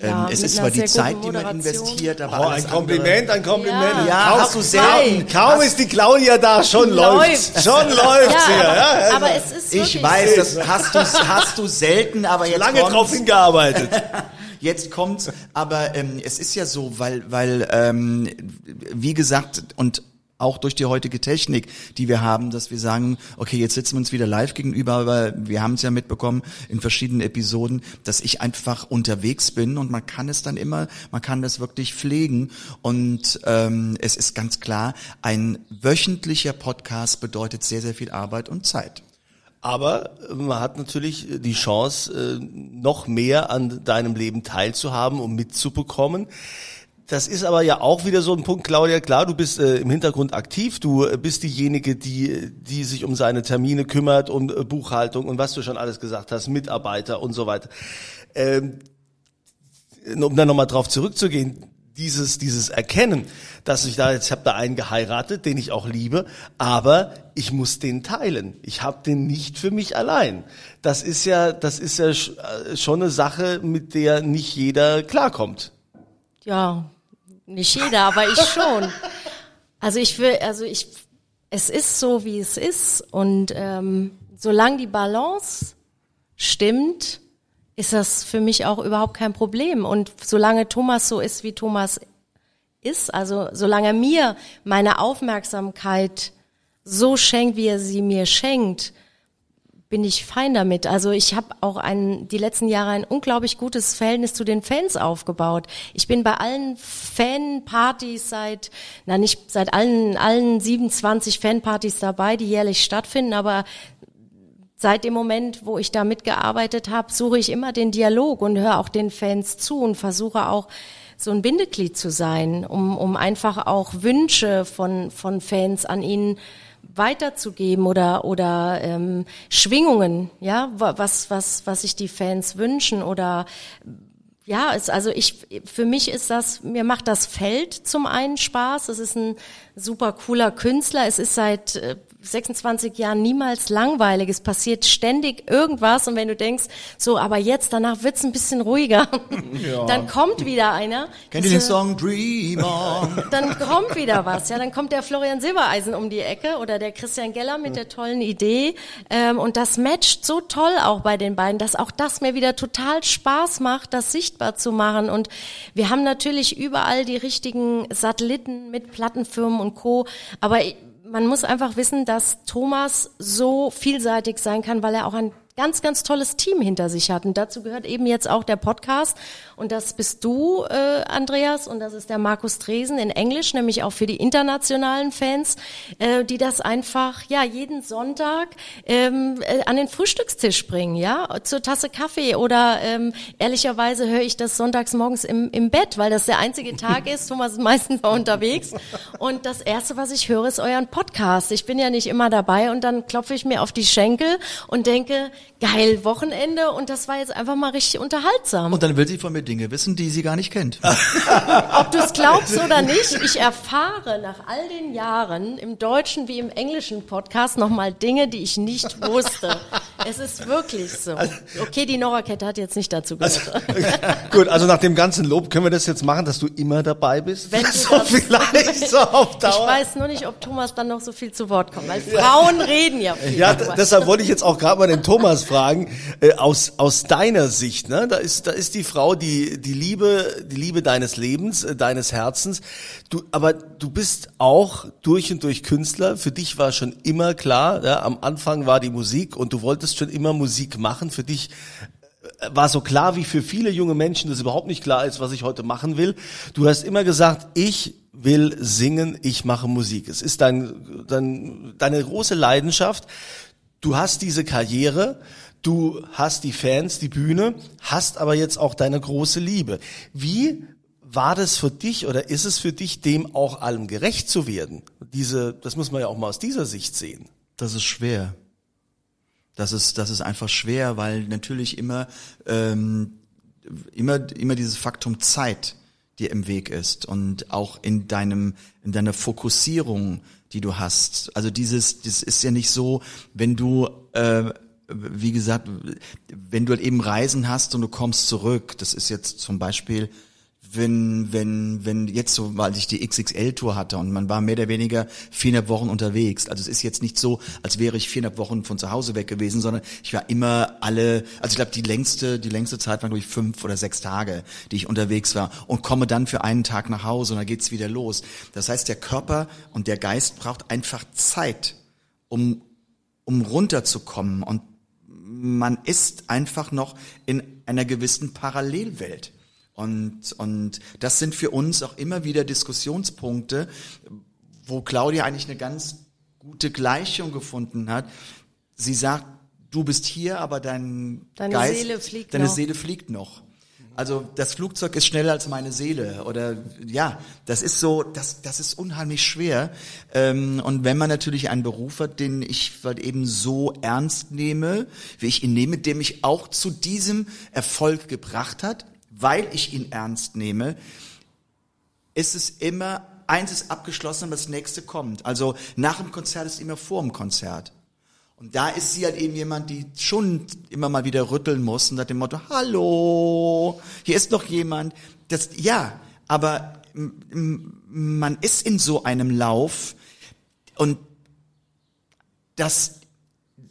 Ja, ähm, es ist zwar die Zeit, die man investiert, aber oh, ein Kompliment, ein Kompliment. Ja, ja hast du selten. Kaum ist die Claudia da, schon läuft. Schon läuft ja, sie. Aber, ja, also. aber es ist Ich weiß, das hast du, hast du selten, aber jetzt Lange drauf hingearbeitet. [LAUGHS] Jetzt kommt's, aber ähm, es ist ja so, weil, weil ähm, wie gesagt und auch durch die heutige Technik, die wir haben, dass wir sagen, okay, jetzt sitzen wir uns wieder live gegenüber, aber wir haben es ja mitbekommen in verschiedenen Episoden, dass ich einfach unterwegs bin und man kann es dann immer, man kann das wirklich pflegen und ähm, es ist ganz klar, ein wöchentlicher Podcast bedeutet sehr, sehr viel Arbeit und Zeit. Aber man hat natürlich die Chance, äh, noch mehr an deinem Leben teilzuhaben und mitzubekommen. Das ist aber ja auch wieder so ein Punkt, Claudia. Klar, du bist äh, im Hintergrund aktiv. Du äh, bist diejenige, die, die sich um seine Termine kümmert und äh, Buchhaltung und was du schon alles gesagt hast, Mitarbeiter und so weiter. Ähm, um dann nochmal drauf zurückzugehen, dieses, dieses Erkennen, dass ich da, jetzt habe da einen geheiratet, den ich auch liebe, aber ich muss den teilen. Ich habe den nicht für mich allein. Das ist ja, das ist ja äh, schon eine Sache, mit der nicht jeder klarkommt. Ja, nicht jeder, aber ich schon. [LAUGHS] Also ich will, also ich, es ist so, wie es ist. Und ähm, solange die Balance stimmt, ist das für mich auch überhaupt kein Problem. Und solange Thomas so ist, wie Thomas ist, also solange er mir meine Aufmerksamkeit so schenkt, wie er sie mir schenkt, bin ich fein damit. Also ich habe auch ein, die letzten Jahre ein unglaublich gutes Verhältnis zu den Fans aufgebaut. Ich bin bei allen Fanpartys seit, na nicht seit allen, allen 27 Fanpartys dabei, die jährlich stattfinden, aber seit dem Moment, wo ich da mitgearbeitet habe, suche ich immer den Dialog und höre auch den Fans zu und versuche auch so ein Bindeglied zu sein, um, um einfach auch Wünsche von, von Fans an ihnen weiterzugeben oder oder ähm, Schwingungen, ja, was was was sich die Fans wünschen oder ja, es, also ich für mich ist das mir macht das Feld zum einen Spaß. Es ist ein super cooler Künstler. Es ist seit äh, 26 Jahren niemals langweilig. Es passiert ständig irgendwas und wenn du denkst, so, aber jetzt, danach wird's ein bisschen ruhiger, [LAUGHS] ja. dann kommt wieder einer. Kennt ihr den Song Dream On? [LAUGHS] Dann kommt wieder was, ja, dann kommt der Florian Silbereisen um die Ecke oder der Christian Geller mit der tollen Idee ähm, und das matcht so toll auch bei den beiden, dass auch das mir wieder total Spaß macht, das sichtbar zu machen und wir haben natürlich überall die richtigen Satelliten mit Plattenfirmen und Co., aber man muss einfach wissen, dass Thomas so vielseitig sein kann, weil er auch ein ganz, ganz tolles Team hinter sich hat. Und dazu gehört eben jetzt auch der Podcast. Und das bist du, äh, Andreas, und das ist der Markus Dresen in Englisch, nämlich auch für die internationalen Fans, äh, die das einfach ja jeden Sonntag ähm, äh, an den Frühstückstisch bringen, ja, zur Tasse Kaffee oder ähm, ehrlicherweise höre ich das sonntags morgens im, im Bett, weil das der einzige Tag [LAUGHS] ist. Thomas ist meistens mal unterwegs. Und das erste, was ich höre, ist euren Podcast. Ich bin ja nicht immer dabei und dann klopfe ich mir auf die Schenkel und denke, geil, Wochenende und das war jetzt einfach mal richtig unterhaltsam. Und dann will sie von mir Dinge wissen, die sie gar nicht kennt. [LAUGHS] Ob du es glaubst oder nicht, ich erfahre nach all den Jahren im deutschen wie im englischen Podcast nochmal Dinge, die ich nicht wusste. Es ist wirklich so. Okay, die Nora-Kette hat jetzt nicht dazu gehört. [LAUGHS] Also, gut, also nach dem ganzen Lob können wir das jetzt machen, dass du immer dabei bist? Wenn [LAUGHS] so vielleicht so auf Dauer. Ich weiß nur nicht, ob Thomas dann noch so viel zu Wort kommt, weil Frauen reden ja viel. Ja, deshalb wollte ich jetzt auch gerade mal den Thomas fragen, äh, aus, aus deiner Sicht, ne? Da ist, da ist die Frau, die, die Liebe, die Liebe deines Lebens, äh, deines Herzens. Du, aber du bist auch durch und durch Künstler. Für dich war schon immer klar, ja, am Anfang war die Musik und du wolltest schon immer Musik machen. Für dich äh, war so klar wie für viele junge Menschen, das überhaupt nicht klar ist, was ich heute machen will. Du hast immer gesagt, ich will singen, ich mache Musik. Es ist dein, dein, deine große Leidenschaft. Du hast diese Karriere, du hast die Fans, die Bühne, hast aber jetzt auch deine große Liebe. Wie war das für dich oder ist es für dich, dem auch allem gerecht zu werden? Diese, das muss man ja auch mal aus dieser Sicht sehen. Das ist schwer. Das ist, das ist einfach schwer, weil natürlich immer, ähm, immer, immer dieses Faktum Zeit dir im Weg ist und auch in deinem, in deiner Fokussierung die du hast. Also dieses, das ist ja nicht so, wenn du äh, wie gesagt, wenn du halt eben Reisen hast und du kommst zurück, das ist jetzt zum Beispiel wenn, wenn, wenn jetzt so, weil ich die XXL-Tour hatte und man war mehr oder weniger viereinhalb Wochen unterwegs. Also es ist jetzt nicht so, als wäre ich viereinhalb Wochen von zu Hause weg gewesen, sondern ich war immer alle, also ich glaube die längste, die längste Zeit waren glaube ich fünf oder sechs Tage, die ich unterwegs war und komme dann für einen Tag nach Hause und dann geht's wieder los. Das heißt, der Körper und der Geist braucht einfach Zeit, um, um runterzukommen und man ist einfach noch in einer gewissen Parallelwelt. Und, und das sind für uns auch immer wieder Diskussionspunkte, wo Claudia eigentlich eine ganz gute Gleichung gefunden hat. Sie sagt, du bist hier, aber dein deine Geist, Seele fliegt deine noch. Seele fliegt noch. Also das Flugzeug ist schneller als meine Seele oder ja, das ist so, das das ist unheimlich schwer. Ähm, und wenn man natürlich einen Beruf hat, den ich halt eben so ernst nehme, wie ich ihn nehme, der mich auch zu diesem Erfolg gebracht hat, weil ich ihn ernst nehme, ist es immer, eins ist abgeschlossen und das nächste kommt. Also nach dem Konzert ist immer vor dem Konzert. Und da ist sie halt eben jemand, die schon immer mal wieder rütteln muss und hat dem Motto, hallo, hier ist noch jemand. Das, ja, aber man ist in so einem Lauf und das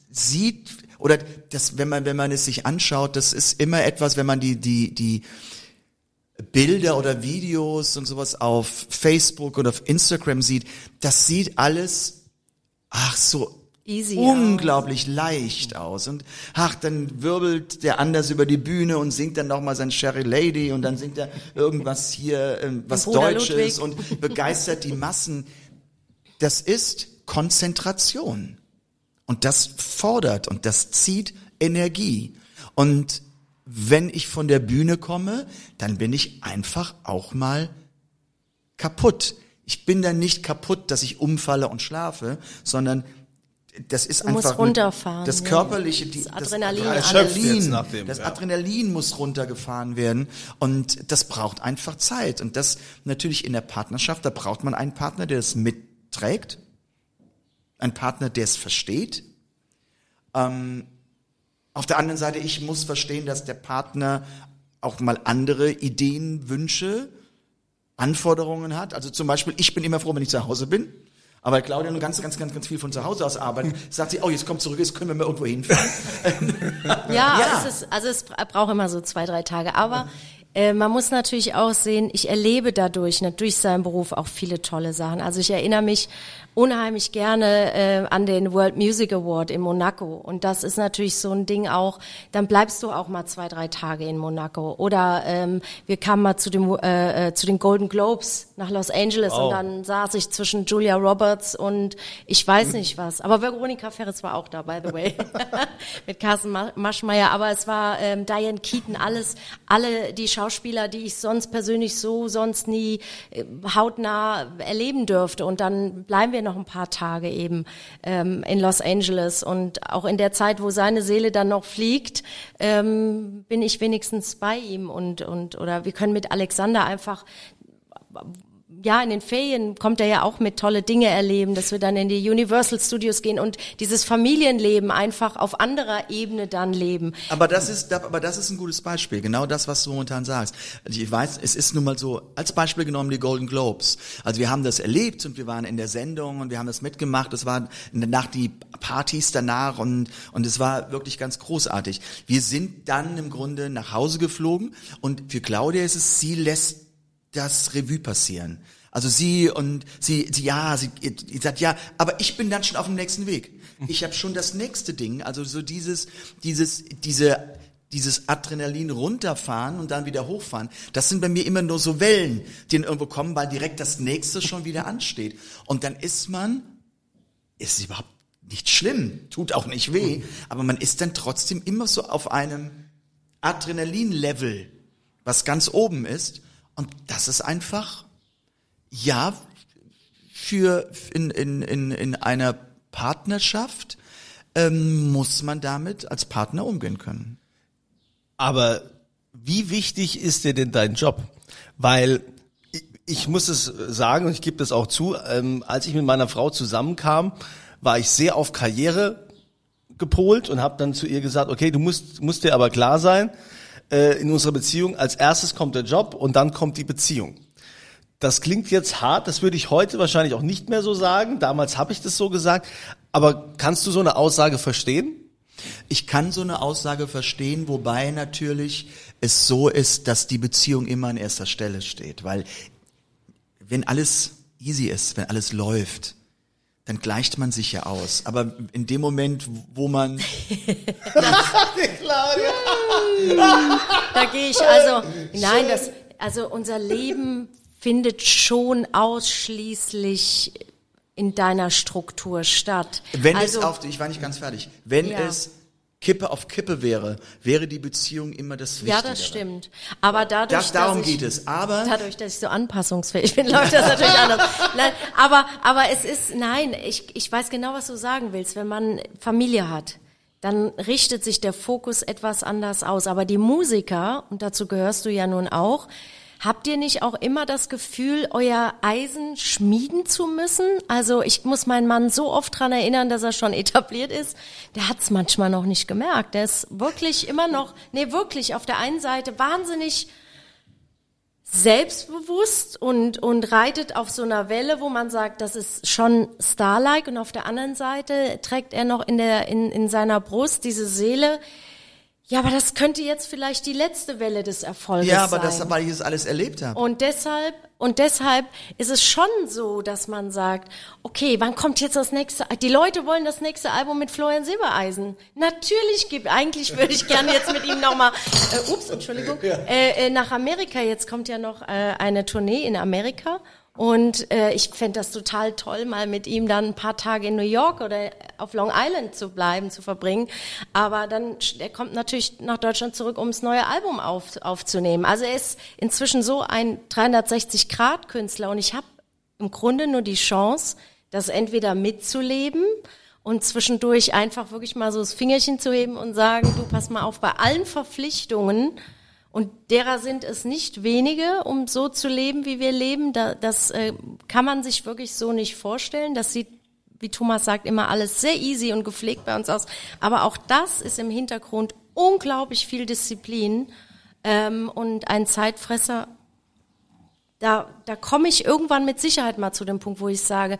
sieht oder das, wenn man, wenn man es sich anschaut, das ist immer etwas, wenn man die, die, die Bilder oder Videos und sowas auf Facebook oder auf Instagram sieht, das sieht alles, ach so Easy unglaublich leicht aus. Und ach, dann wirbelt der anders über die Bühne und singt dann nochmal sein Sherry Lady und dann singt er irgendwas hier, ähm, was Deutsches Ludwig. und begeistert die Massen. Das ist Konzentration. Und das fordert und das zieht Energie. Und wenn ich von der Bühne komme, dann bin ich einfach auch mal kaputt. Ich bin dann nicht kaputt, dass ich umfalle und schlafe, sondern das ist Du musst einfach runterfahren, das körperliche, die, Das Adrenalin, das Adrenalin, dem, das ja. Adrenalin muss runtergefahren werden und das braucht einfach Zeit und das natürlich in der Partnerschaft, da braucht man einen Partner, der es mitträgt, einen Partner, der es versteht. Ähm, auf der anderen Seite, ich muss verstehen, dass der Partner auch mal andere Ideen, Wünsche, Anforderungen hat. Also zum Beispiel, ich bin immer froh, wenn ich zu Hause bin. Aber Claudia nur ganz, ganz, ganz, ganz viel von zu Hause aus arbeiten, [LAUGHS] sagt sie, oh, jetzt kommt zurück, jetzt können wir mal irgendwo hinfahren. [LAUGHS] Ja, Ja. Es ist, also es bra- braucht immer so zwei, drei Tage. Aber äh, man muss natürlich auch sehen, ich erlebe dadurch, ne, durch seinen Beruf auch viele tolle Sachen. Also ich erinnere mich unheimlich gerne äh, an den World Music Award in Monaco. Und das ist natürlich so ein Ding auch, dann bleibst du auch mal zwei, drei Tage in Monaco. Oder ähm, wir kamen mal zu, dem, äh, äh, zu den Golden Globes nach Los Angeles und dann saß ich zwischen Julia Roberts und ich weiß nicht was. Aber Veronika Ferris war auch da, by the way, [LAUGHS] mit Carsten Ma- Maschmeyer. Aber es war ähm, Diane Keaton, alles, alle die Schauspieler, die ich sonst persönlich so sonst nie äh, hautnah erleben dürfte. Und dann bleiben wir noch ein paar Tage eben ähm, in Los Angeles. Und auch in der Zeit, wo seine Seele dann noch fliegt, ähm, bin ich wenigstens bei ihm und, und oder wir können mit Alexander einfach ja, in den Ferien kommt er ja auch mit tolle Dinge erleben, dass wir dann in die Universal Studios gehen und dieses Familienleben einfach auf anderer Ebene dann leben. Aber das ist, aber das ist ein gutes Beispiel. Genau das, was du momentan sagst. Also Ich weiß, es ist nun mal so, als Beispiel genommen die Golden Globes. Also wir haben das erlebt und wir waren in der Sendung und wir haben das mitgemacht. Es war Nacht die Partys danach und, und es war wirklich ganz großartig. Wir sind dann im Grunde nach Hause geflogen und für Claudia ist es, sie lässt das Revue passieren. Also sie und sie, sie ja, sie, sie sagt ja, aber ich bin dann schon auf dem nächsten Weg. Ich habe schon das nächste Ding, also so dieses, dieses, diese, dieses Adrenalin runterfahren und dann wieder hochfahren. Das sind bei mir immer nur so Wellen, die dann irgendwo kommen, weil direkt das nächste schon wieder ansteht. Und dann ist man, ist überhaupt nicht schlimm, tut auch nicht weh, aber man ist dann trotzdem immer so auf einem Adrenalin-Level, was ganz oben ist. Und das ist einfach, ja, für in, in, in, in einer Partnerschaft ähm, muss man damit als Partner umgehen können. Aber wie wichtig ist dir denn dein Job? Weil ich, ich muss es sagen und ich gebe das auch zu, ähm, als ich mit meiner Frau zusammenkam, war ich sehr auf Karriere gepolt und habe dann zu ihr gesagt, okay, du musst, musst dir aber klar sein, äh, in unserer Beziehung, als erstes kommt der Job und dann kommt die Beziehung. Das klingt jetzt hart, das würde ich heute wahrscheinlich auch nicht mehr so sagen. Damals habe ich das so gesagt. Aber kannst du so eine Aussage verstehen? Ich kann so eine Aussage verstehen, wobei natürlich es so ist, dass die Beziehung immer an erster Stelle steht, weil wenn alles easy ist, wenn alles läuft, dann gleicht man sich ja aus. Aber in dem Moment, wo man [LAUGHS] Da gehe ich also, nein, das, also unser Leben findet schon ausschließlich in deiner Struktur statt. Wenn also, es auf, ich war nicht ganz fertig, wenn Ja. es Kippe auf Kippe wäre, wäre die Beziehung immer das ja, Wichtigere. das stimmt. Aber dadurch, Das, darum dass ich, geht es. Aber Dadurch, dass ich so anpassungsfähig bin, [LAUGHS] läuft das natürlich anders. Nein, aber, aber es ist, nein, ich, ich weiß genau, was du sagen willst. Wenn man Familie hat, dann richtet sich der Fokus etwas anders aus. Aber die Musiker, und dazu gehörst du ja nun auch, Habt ihr nicht auch immer das Gefühl, euer Eisen schmieden zu müssen? Also ich muss meinen Mann so oft dran erinnern, dass er schon etabliert ist. Der hat's manchmal noch nicht gemerkt. Der ist wirklich immer noch, nee, wirklich auf der einen Seite wahnsinnig selbstbewusst und, und reitet auf so einer Welle, wo man sagt, das ist schon Starlike und auf der anderen Seite trägt er noch in der, in, in seiner Brust diese Seele. Ja, aber das könnte jetzt vielleicht die letzte Welle des Erfolges Ja, aber sein. das, weil ich das alles erlebt habe. Und deshalb, und deshalb ist es schon so, dass man sagt, okay, wann kommt jetzt das nächste, die Leute wollen das nächste Album mit Florian Silbereisen. Natürlich gibt, eigentlich würde ich gerne jetzt mit ihm nochmal, äh, ups, Entschuldigung, äh, äh, nach Amerika. Jetzt kommt ja noch äh, eine Tournee in Amerika. Und äh, ich fänd das total toll, mal mit ihm dann ein paar Tage in New York oder auf Long Island zu bleiben, zu verbringen. Aber dann, er kommt natürlich nach Deutschland zurück, um das neue Album auf, aufzunehmen. Also er ist inzwischen so ein 360-Grad-Künstler und ich habe im Grunde nur die Chance, das entweder mitzuleben und zwischendurch einfach wirklich mal so das Fingerchen zu heben und sagen, du pass mal auf, bei allen Verpflichtungen und derer sind es nicht wenige, um so zu leben, wie wir leben. Da, das äh, kann man sich wirklich so nicht vorstellen. Das sieht, wie Thomas sagt, immer alles sehr easy und gepflegt bei uns aus. Aber auch das ist im Hintergrund unglaublich viel Disziplin ähm, und ein Zeitfresser. Da, da komme ich irgendwann mit Sicherheit mal zu dem Punkt, wo ich sage,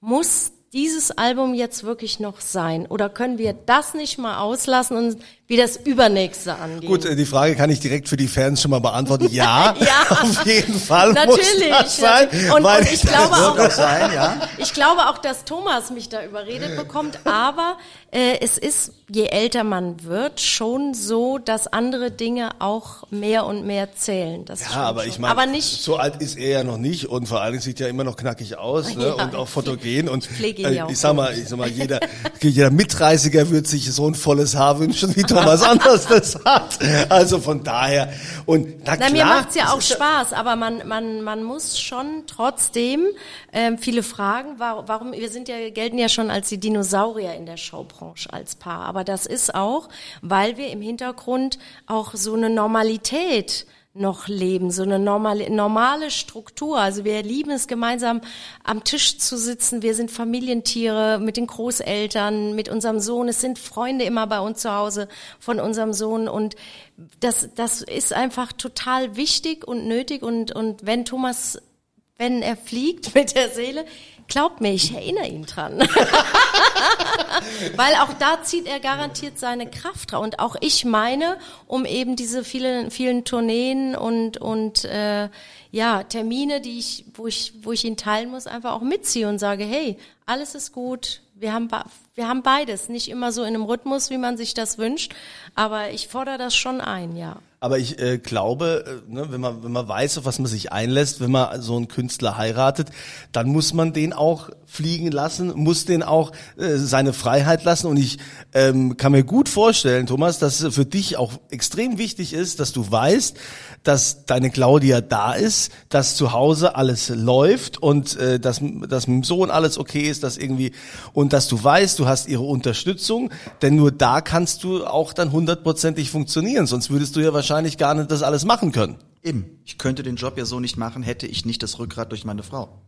muss dieses Album jetzt wirklich noch sein? Oder können wir das nicht mal auslassen und wie das übernächste angehen? Gut, äh, die Frage kann ich direkt für die Fans schon mal beantworten. Ja, [LAUGHS] Ja. [LAUGHS] auf jeden Fall Natürlich. muss das sein. Und, weil und ich [LAUGHS] glaube auch, sein, ja? ich glaube auch, dass Thomas mich da überredet bekommt, aber äh, es ist, je älter man wird, schon so, dass andere Dinge auch mehr und mehr zählen. Das Ja, aber schon. ich meine, so alt ist er ja noch nicht und vor allen Dingen sieht er immer noch knackig aus ne? Ja, und auch fotogen und äh, ja ich sag mal, ich sag mal, jeder, jeder Mitreißiger wird sich so ein volles Haar wünschen, wie Thomas Anders das [LAUGHS] hat. Also von daher und na Na, klar, mir macht's ja auch Spaß, aber man, man, man muss schon trotzdem ähm, viele fragen, warum, warum, wir sind ja, gelten ja schon als die Dinosaurier in der Showbranche als Paar, aber das ist auch, weil wir im Hintergrund auch so eine Normalität noch leben, so eine normale, normale Struktur. Also wir lieben es gemeinsam am Tisch zu sitzen. Wir sind Familientiere mit den Großeltern, mit unserem Sohn. Es sind Freunde immer bei uns zu Hause von unserem Sohn und das, das ist einfach total wichtig und nötig und, und wenn Thomas, wenn er fliegt [LAUGHS] mit der Seele, glaubt mir, ich erinnere ihn dran. [LAUGHS] Weil auch da zieht er garantiert seine Kraft drauf. Und auch ich meine, um eben diese vielen, vielen Tourneen und, und äh, ja, Termine, die ich, wo ich, wo ich ihn teilen muss, einfach auch mitziehe und sage, hey, alles ist gut. Wir haben, wir haben beides. Nicht immer so in einem Rhythmus, wie man sich das wünscht. Aber ich fordere das schon ein, ja. Aber ich äh, glaube, äh, ne, wenn man wenn man weiß, auf was man sich einlässt, wenn man so einen Künstler heiratet, dann muss man den auch fliegen lassen, muss den auch äh, seine Freiheit lassen. Und ich ähm, kann mir gut vorstellen, Thomas, dass es für dich auch extrem wichtig ist, dass du weißt, dass deine Claudia da ist, dass zu Hause alles läuft und äh, dass, dass mit dem Sohn alles okay ist, dass irgendwie und dass du weißt, du hast ihre Unterstützung, denn nur da kannst du auch dann hundertprozentig funktionieren, sonst würdest du ja wahrscheinlich gar nicht das alles machen können. Eben. Ich könnte den Job ja so nicht machen, hätte ich nicht das Rückgrat durch meine Frau.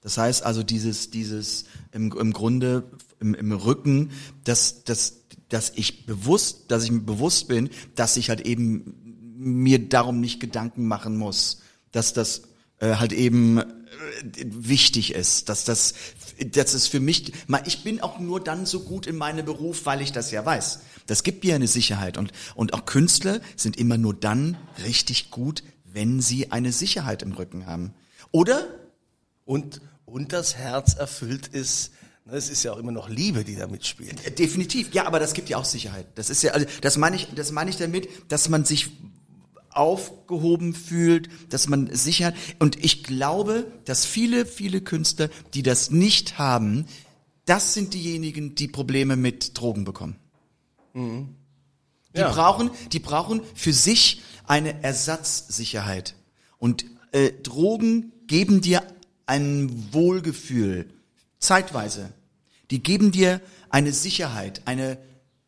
Das heißt also dieses, dieses im, im Grunde im, im Rücken, dass, dass, dass ich bewusst, dass ich mir bewusst bin, dass ich halt eben mir darum nicht Gedanken machen muss, dass das äh, halt eben äh, wichtig ist, dass das, das ist für mich, ich bin auch nur dann so gut in meinem Beruf, weil ich das ja weiß. Das gibt mir eine Sicherheit und, und auch Künstler sind immer nur dann richtig gut, wenn sie eine Sicherheit im Rücken haben. Oder Und, und das Herz erfüllt ist, es ist ja auch immer noch Liebe, die da mitspielt. Äh, Definitiv, ja, aber das gibt ja auch Sicherheit. Das ist ja, also das meine ich, das meine ich damit, dass man sich aufgehoben fühlt, dass man Sicherheit und ich glaube, dass viele, viele Künstler, die das nicht haben, das sind diejenigen, die Probleme mit Drogen bekommen. Die Ja. brauchen, die brauchen für sich eine Ersatzsicherheit. Und äh, Drogen geben dir ein Wohlgefühl, zeitweise. Die geben dir eine Sicherheit, eine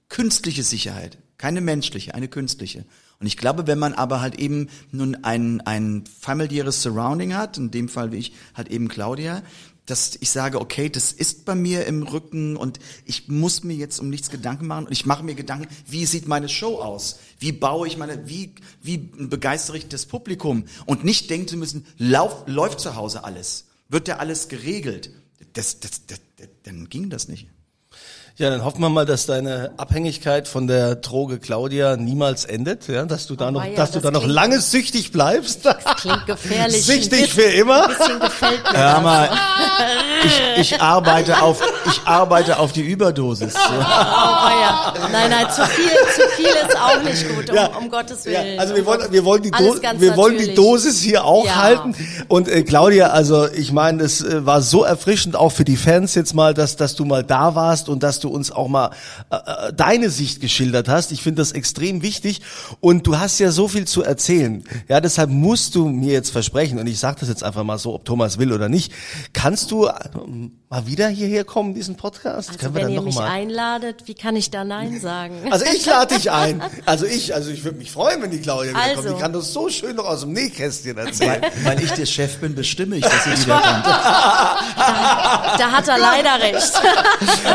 künstliche Sicherheit, keine menschliche, eine künstliche. Und ich glaube, wenn man aber halt eben nun ein, ein familiäres Surrounding hat, in dem Fall wie ich, halt eben Claudia, dass ich sage, okay, das ist bei mir im Rücken und ich muss mir jetzt um nichts Gedanken machen und ich mache mir Gedanken, wie sieht meine Show aus? Wie baue ich meine, wie, wie begeistere ich das Publikum? Und nicht denken zu müssen, lauf, läuft zu Hause alles? Wird da alles geregelt? Das, das, das, dann ging das nicht. Ja, dann hoffen wir mal, dass deine Abhängigkeit von der Droge Claudia niemals endet, ja, dass du da Oh, noch, weia, dass du das da noch lange süchtig bleibst. Das klingt gefährlich. Süchtig für immer? Ein bisschen gefällt mir das. mal, ich, ich arbeite auf, ich arbeite auf die Überdosis. Oh, weia. Nein, nein, zu viel, zu viel ist auch nicht gut, um, Ja. um Gottes Ja, Willen. also wir wollen, wir wollen die, Do wir wollen die. Dosis hier auch Ja. halten. Und äh, Claudia, also ich meine, es äh, war so erfrischend auch für die Fans jetzt mal, dass dass du mal da warst und dass du uns auch mal äh, äh, deine Sicht geschildert hast. Ich finde das extrem wichtig und du hast ja so viel zu erzählen. Ja, deshalb musst du mir jetzt versprechen und ich sage das jetzt einfach mal so, ob Thomas will oder nicht. Kannst du ähm, mal wieder hierher kommen, diesen Podcast? Also Können wir wenn dann ihr noch mich mal? einladet, wie kann ich da Nein sagen? Also ich lade dich ein. [LAUGHS] Also ich, also ich würde mich freuen, wenn die Claudia. Also. Die kann das so schön noch aus dem Nähkästchen erzählen. Weil, weil ich der Chef bin, bestimme ich, dass sie wiederkommt. [LAUGHS] da hat er leider recht.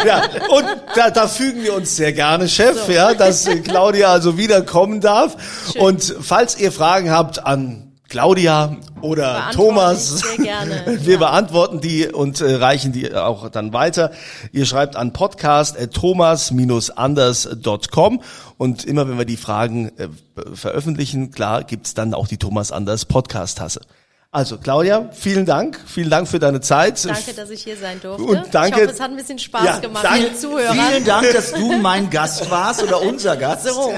ja, und da, da fügen wir uns sehr gerne, Chef, ja, dass äh, Claudia also wiederkommen darf. Und falls ihr Fragen habt an Claudia oder Thomas, [LAUGHS] wir ja. beantworten die und äh, reichen die auch dann weiter. Ihr schreibt an podcast.thomas-anders.com und immer wenn wir die Fragen äh, veröffentlichen, klar, gibt's dann auch die Thomas Anders Podcast-Tasse. Also Claudia, vielen Dank, vielen Dank für deine Zeit. Danke, dass ich hier sein durfte. Und danke- Ich hoffe, es hat ein bisschen Spaß Ja, gemacht danke- den Zuhörern. Vielen Dank, dass du [LAUGHS] mein Gast warst oder unser Gast. So.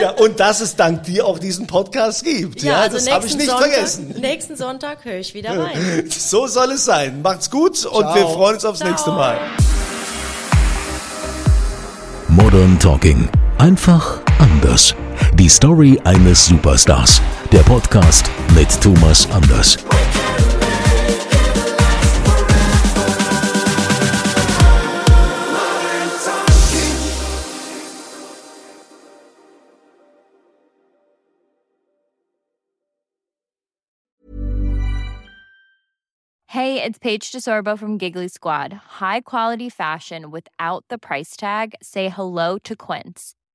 Ja, und dass es dank dir auch diesen Podcast gibt. Ja, also das habe ich nicht Sonntag, vergessen. Nächsten Sonntag höre ich wieder rein. [LAUGHS] So soll es sein. Macht's gut und Ciao. wir freuen uns aufs Ciao. nächste Mal. Modern Talking. Einfach anders. Die Story eines Superstars. Der Podcast mit Thomas Anders. Hey, it's Paige DeSorbo from Giggly Squad. High quality fashion without the price tag. Say hello to Quince.